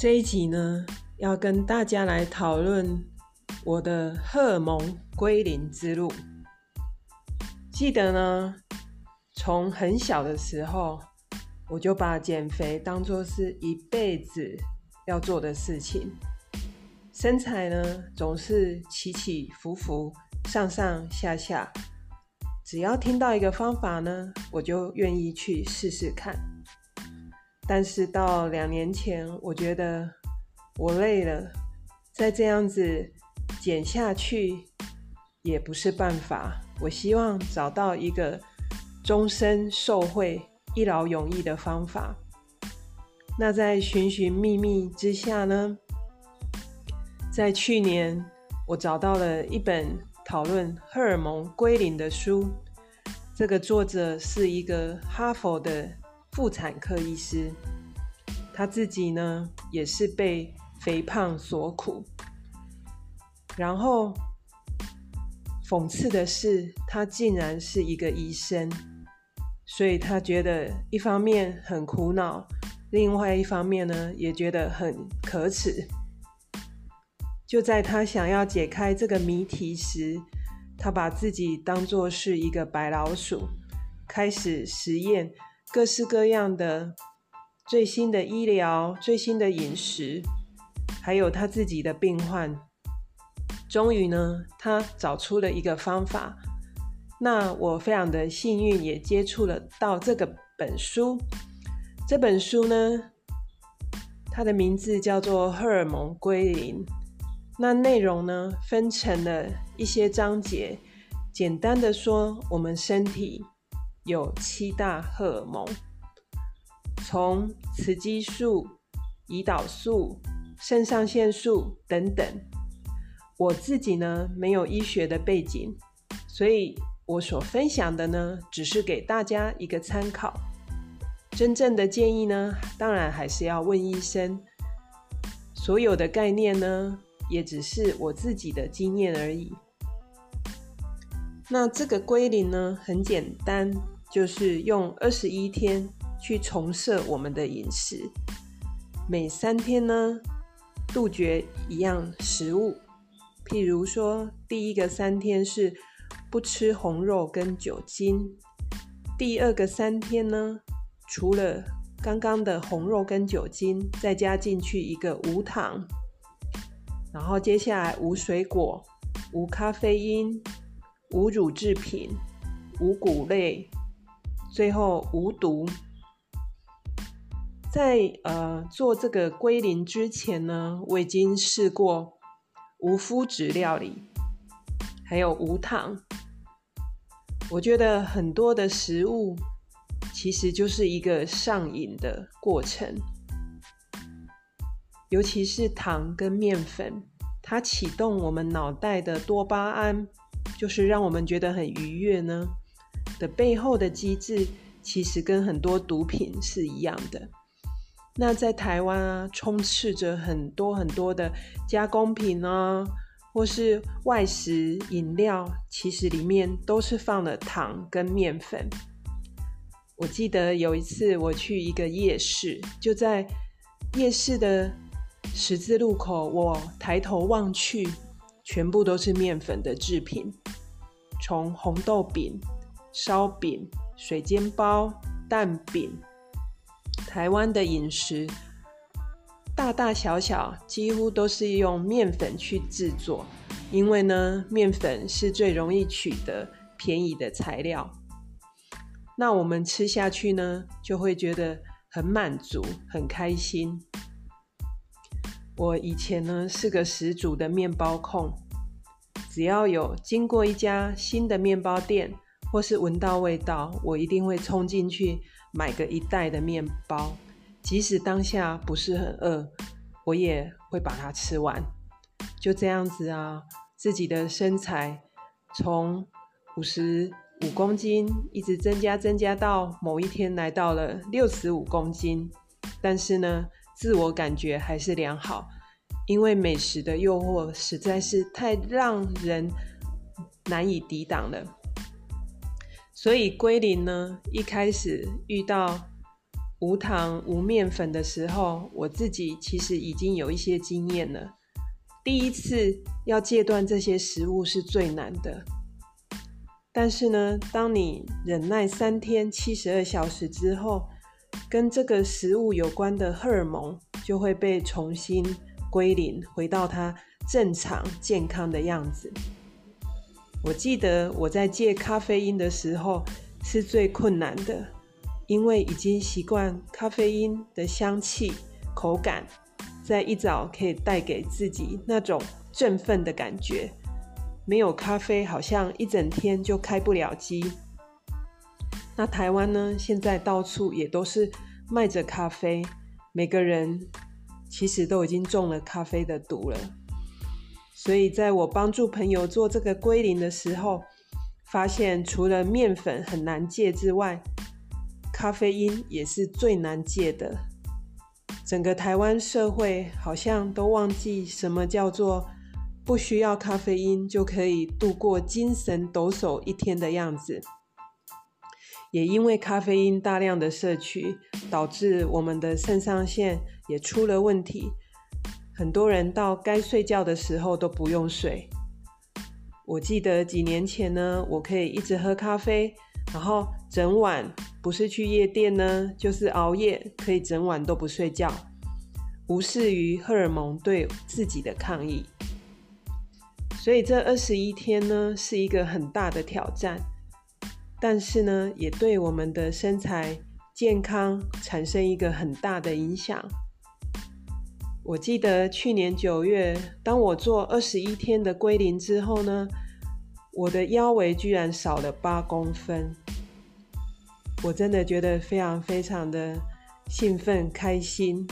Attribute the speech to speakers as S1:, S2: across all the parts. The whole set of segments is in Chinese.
S1: 这一集呢，要跟大家来讨论我的荷尔蒙归零之路。记得呢，从很小的时候，我就把减肥当作是一辈子要做的事情。身材呢，总是起起伏伏、上上下下。只要听到一个方法呢，我就愿意去试试看。但是到两年前，我觉得我累了，再这样子减下去也不是办法。我希望找到一个终身受惠、一劳永逸的方法。那在寻寻觅觅之下呢，在去年我找到了一本讨论荷尔蒙归零的书。这个作者是一个哈佛的。妇产科医师，他自己呢也是被肥胖所苦。然后讽刺的是，他竟然是一个医生，所以他觉得一方面很苦恼，另外一方面呢也觉得很可耻。就在他想要解开这个谜题时，他把自己当作是一个白老鼠，开始实验。各式各样的最新的医疗、最新的饮食，还有他自己的病患，终于呢，他找出了一个方法。那我非常的幸运，也接触了到这个本书。这本书呢，它的名字叫做《荷尔蒙归零》。那内容呢，分成了一些章节。简单的说，我们身体。有七大荷尔蒙，从雌激素、胰岛素、肾上腺素等等。我自己呢没有医学的背景，所以我所分享的呢只是给大家一个参考。真正的建议呢，当然还是要问医生。所有的概念呢，也只是我自己的经验而已。那这个归零呢，很简单。就是用二十一天去重设我们的饮食，每三天呢杜绝一样食物，譬如说第一个三天是不吃红肉跟酒精，第二个三天呢除了刚刚的红肉跟酒精，再加进去一个无糖，然后接下来无水果、无咖啡因、无乳制品、无谷类。最后无毒，在呃做这个归零之前呢，我已经试过无麸质料理，还有无糖。我觉得很多的食物其实就是一个上瘾的过程，尤其是糖跟面粉，它启动我们脑袋的多巴胺，就是让我们觉得很愉悦呢。的背后的机制其实跟很多毒品是一样的。那在台湾啊，充斥着很多很多的加工品啊，或是外食饮料，其实里面都是放了糖跟面粉。我记得有一次我去一个夜市，就在夜市的十字路口，我抬头望去，全部都是面粉的制品，从红豆饼。烧饼、水煎包、蛋饼，台湾的饮食大大小小几乎都是用面粉去制作，因为呢，面粉是最容易取得、便宜的材料。那我们吃下去呢，就会觉得很满足、很开心。我以前呢是个十足的面包控，只要有经过一家新的面包店。或是闻到味道，我一定会冲进去买个一袋的面包，即使当下不是很饿，我也会把它吃完。就这样子啊，自己的身材从五十五公斤一直增加增加到某一天来到了六十五公斤，但是呢，自我感觉还是良好，因为美食的诱惑实在是太让人难以抵挡了。所以归零呢，一开始遇到无糖无面粉的时候，我自己其实已经有一些经验了。第一次要戒断这些食物是最难的，但是呢，当你忍耐三天七十二小时之后，跟这个食物有关的荷尔蒙就会被重新归零，回到它正常健康的样子。我记得我在戒咖啡因的时候是最困难的，因为已经习惯咖啡因的香气、口感。在一早可以带给自己那种振奋的感觉，没有咖啡好像一整天就开不了机。那台湾呢？现在到处也都是卖着咖啡，每个人其实都已经中了咖啡的毒了。所以在我帮助朋友做这个归零的时候，发现除了面粉很难戒之外，咖啡因也是最难戒的。整个台湾社会好像都忘记什么叫做不需要咖啡因就可以度过精神抖擞一天的样子。也因为咖啡因大量的摄取，导致我们的肾上腺也出了问题。很多人到该睡觉的时候都不用睡。我记得几年前呢，我可以一直喝咖啡，然后整晚。不是去夜店呢，就是熬夜，可以整晚都不睡觉，无视于荷尔蒙对自己的抗议。所以这二十一天呢，是一个很大的挑战，但是呢，也对我们的身材健康产生一个很大的影响。我记得去年九月，当我做二十一天的归零之后呢，我的腰围居然少了八公分。我真的觉得非常非常的兴奋开心。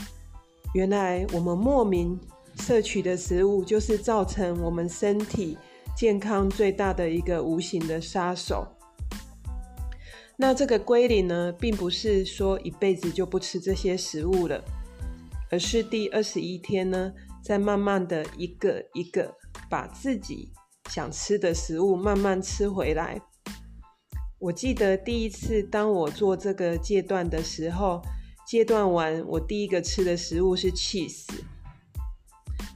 S1: 原来我们莫名摄取的食物，就是造成我们身体健康最大的一个无形的杀手。那这个归零呢，并不是说一辈子就不吃这些食物了，而是第二十一天呢，再慢慢的一个一个把自己想吃的食物慢慢吃回来。我记得第一次当我做这个戒断的时候，戒断完我第一个吃的食物是 cheese，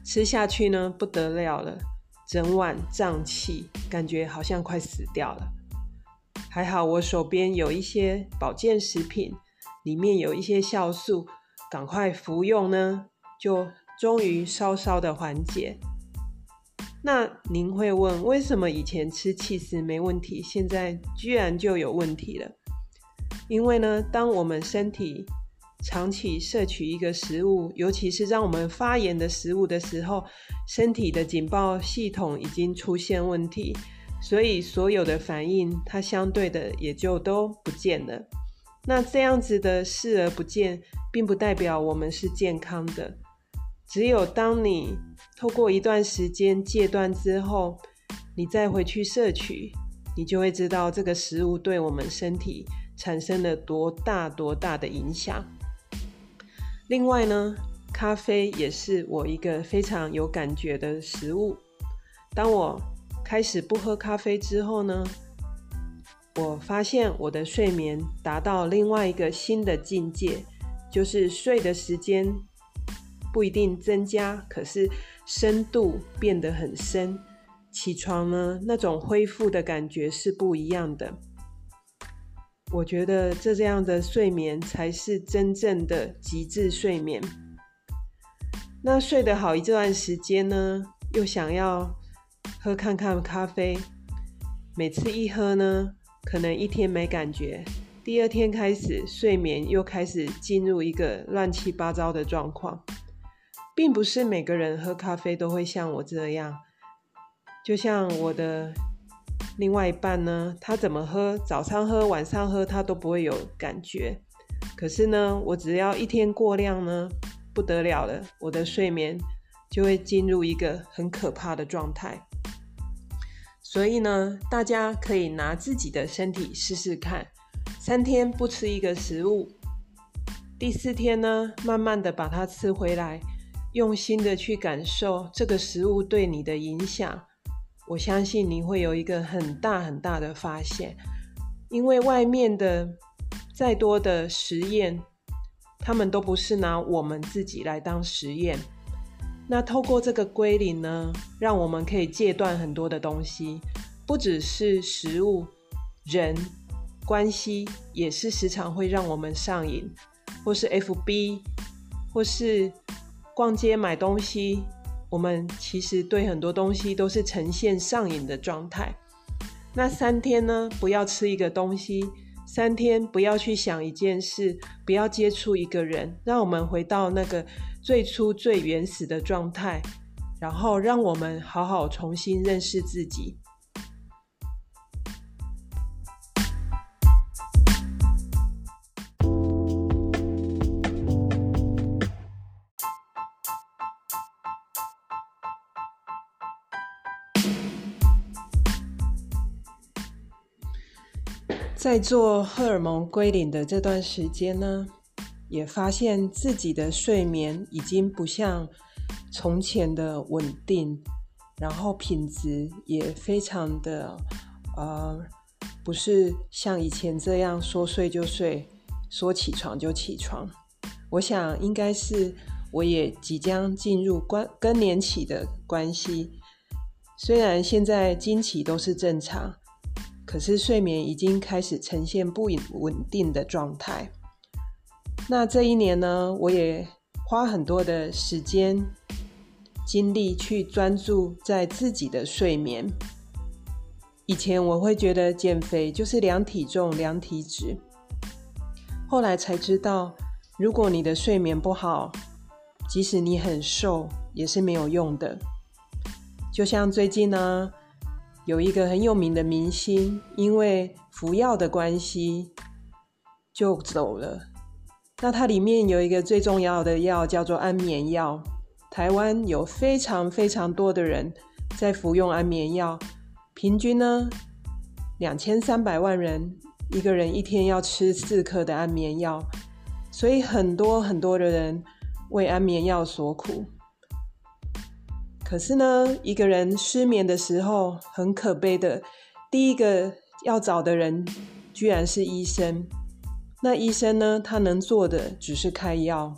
S1: 吃下去呢不得了了，整晚胀气，感觉好像快死掉了。还好我手边有一些保健食品，里面有一些酵素，赶快服用呢，就终于稍稍的缓解。那您会问，为什么以前吃气食没问题，现在居然就有问题了？因为呢，当我们身体长期摄取一个食物，尤其是让我们发炎的食物的时候，身体的警报系统已经出现问题，所以所有的反应它相对的也就都不见了。那这样子的视而不见，并不代表我们是健康的。只有当你透过一段时间戒断之后，你再回去摄取，你就会知道这个食物对我们身体产生了多大多大的影响。另外呢，咖啡也是我一个非常有感觉的食物。当我开始不喝咖啡之后呢，我发现我的睡眠达到另外一个新的境界，就是睡的时间。不一定增加，可是深度变得很深。起床呢，那种恢复的感觉是不一样的。我觉得这这样的睡眠才是真正的极致睡眠。那睡得好一段时间呢，又想要喝看看咖啡。每次一喝呢，可能一天没感觉，第二天开始睡眠又开始进入一个乱七八糟的状况。并不是每个人喝咖啡都会像我这样，就像我的另外一半呢，他怎么喝，早上喝、晚上喝，他都不会有感觉。可是呢，我只要一天过量呢，不得了了，我的睡眠就会进入一个很可怕的状态。所以呢，大家可以拿自己的身体试试看，三天不吃一个食物，第四天呢，慢慢的把它吃回来。用心的去感受这个食物对你的影响，我相信你会有一个很大很大的发现。因为外面的再多的实验，他们都不是拿我们自己来当实验。那透过这个归零呢，让我们可以戒断很多的东西，不只是食物、人、关系，也是时常会让我们上瘾，或是 FB，或是逛街买东西。我们其实对很多东西都是呈现上瘾的状态。那三天呢，不要吃一个东西；三天不要去想一件事，不要接触一个人，让我们回到那个最初最原始的状态，然后让我们好好重新认识自己。在做荷尔蒙归零的这段时间呢，也发现自己的睡眠已经不像从前的稳定，然后品质也非常的呃，不是像以前这样说睡就睡，说起床就起床。我想应该是我也即将进入关更年期的关系，虽然现在经期都是正常。可是睡眠已经开始呈现不稳定的状态。那这一年呢，我也花很多的时间、精力去专注在自己的睡眠。以前我会觉得减肥就是量体重、量体脂，后来才知道，如果你的睡眠不好，即使你很瘦也是没有用的。就像最近呢。有一个很有名的明星，因为服药的关系就走了。那它里面有一个最重要的药叫做安眠药。台湾有非常非常多的人在服用安眠药，平均呢两千三百万人，一个人一天要吃四颗的安眠药，所以很多很多的人为安眠药所苦。可是呢，一个人失眠的时候，很可悲的，第一个要找的人居然是医生。那医生呢，他能做的只是开药，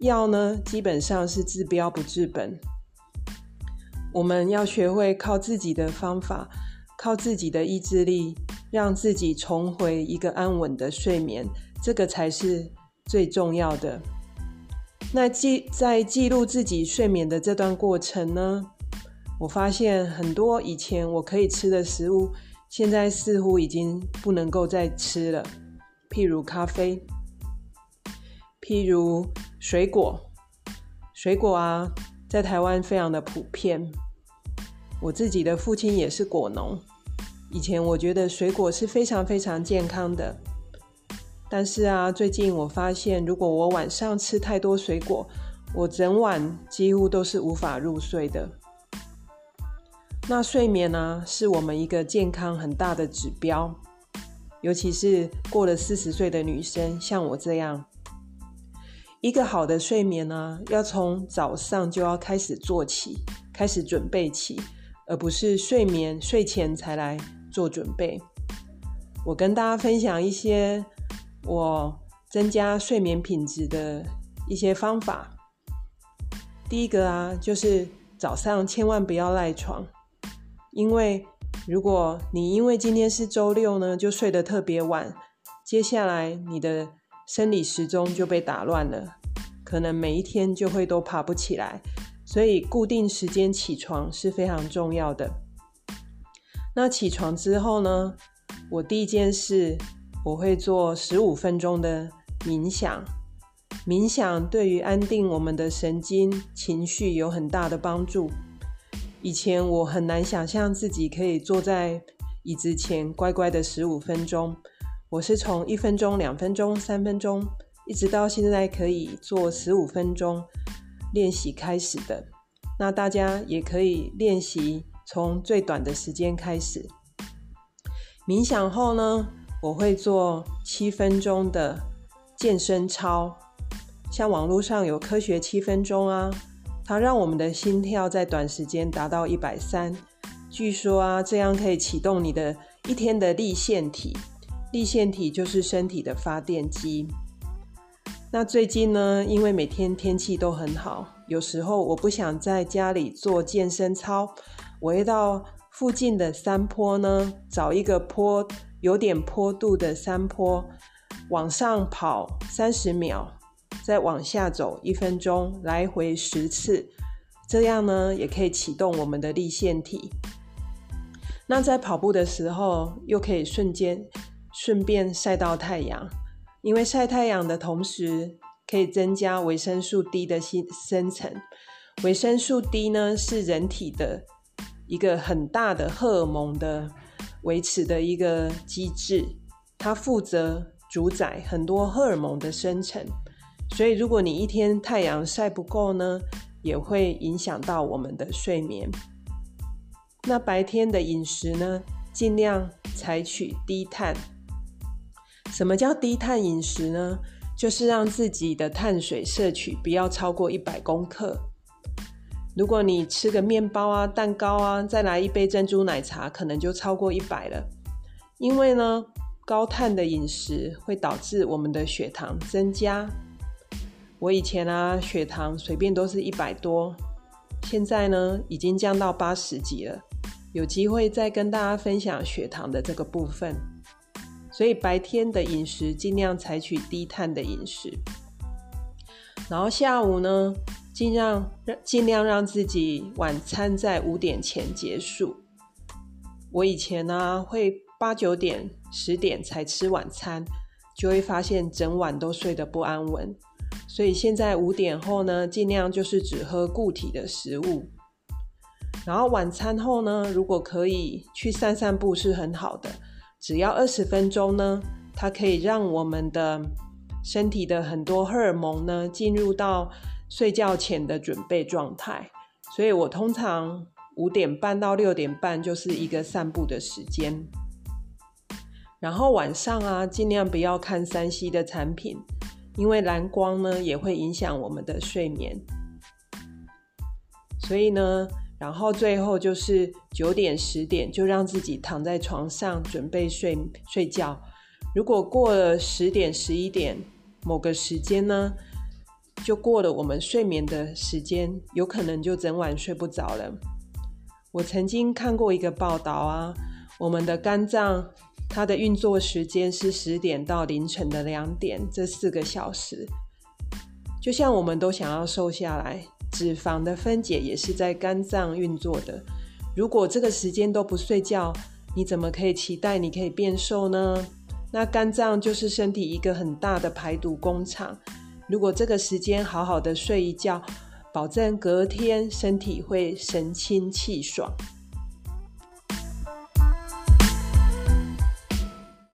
S1: 药呢基本上是治标不治本。我们要学会靠自己的方法，靠自己的意志力，让自己重回一个安稳的睡眠，这个才是最重要的。那记在记录自己睡眠的这段过程呢，我发现很多以前我可以吃的食物，现在似乎已经不能够再吃了。譬如咖啡，譬如水果，水果啊，在台湾非常的普遍。我自己的父亲也是果农，以前我觉得水果是非常非常健康的。但是啊，最近我发现，如果我晚上吃太多水果，我整晚几乎都是无法入睡的。那睡眠呢，是我们一个健康很大的指标，尤其是过了四十岁的女生，像我这样，一个好的睡眠呢，要从早上就要开始做起，开始准备起，而不是睡眠睡前才来做准备。我跟大家分享一些。我增加睡眠品质的一些方法，第一个啊，就是早上千万不要赖床，因为如果你因为今天是周六呢，就睡得特别晚，接下来你的生理时钟就被打乱了，可能每一天就会都爬不起来，所以固定时间起床是非常重要的。那起床之后呢，我第一件事。我会做十五分钟的冥想，冥想对于安定我们的神经、情绪有很大的帮助。以前我很难想象自己可以坐在椅子前乖乖的十五分钟，我是从一分钟、两分钟、三分钟，一直到现在可以做十五分钟练习开始的。那大家也可以练习从最短的时间开始。冥想后呢？我会做七分钟的健身操，像网络上有科学七分钟啊，它让我们的心跳在短时间达到一百三。据说啊，这样可以启动你的一天的立腺体，立腺体就是身体的发电机。那最近呢，因为每天天气都很好，有时候我不想在家里做健身操，我会到附近的山坡呢，找一个坡有点坡度的山坡，往上跑三十秒，再往下走一分钟，来回十次，这样呢也可以启动我们的立腺体。那在跑步的时候，又可以瞬间顺便晒到太阳。因为晒太阳的同时，可以增加维生素 D 的生生成。维生素 D 呢，是人体的一个很大的荷尔蒙的维持的一个机制，它负责主宰很多荷尔蒙的生成。所以，如果你一天太阳晒不够呢，也会影响到我们的睡眠。那白天的饮食呢，尽量采取低碳。什么叫低碳饮食呢？就是让自己的碳水摄取不要超过一百公克。如果你吃个面包啊、蛋糕啊，再来一杯珍珠奶茶，可能就超过一百了。因为呢，高碳的饮食会导致我们的血糖增加。我以前啊，血糖随便都是一百多，现在呢，已经降到八十几了。有机会再跟大家分享血糖的这个部分。所以白天的饮食尽量采取低碳的饮食，然后下午呢，尽量尽量让自己晚餐在五点前结束。我以前呢会八九点、十点才吃晚餐，就会发现整晚都睡得不安稳。所以现在五点后呢，尽量就是只喝固体的食物。然后晚餐后呢，如果可以去散散步是很好的。只要二十分钟呢，它可以让我们的身体的很多荷尔蒙呢进入到睡觉前的准备状态。所以我通常五点半到六点半就是一个散步的时间。然后晚上啊，尽量不要看三 C 的产品，因为蓝光呢也会影响我们的睡眠。所以呢。然后最后就是九点十点，就让自己躺在床上准备睡睡觉。如果过了十点十一点某个时间呢，就过了我们睡眠的时间，有可能就整晚睡不着了。我曾经看过一个报道啊，我们的肝脏它的运作时间是十点到凌晨的两点，这四个小时，就像我们都想要瘦下来。脂肪的分解也是在肝脏运作的。如果这个时间都不睡觉，你怎么可以期待你可以变瘦呢？那肝脏就是身体一个很大的排毒工厂。如果这个时间好好的睡一觉，保证隔天身体会神清气爽。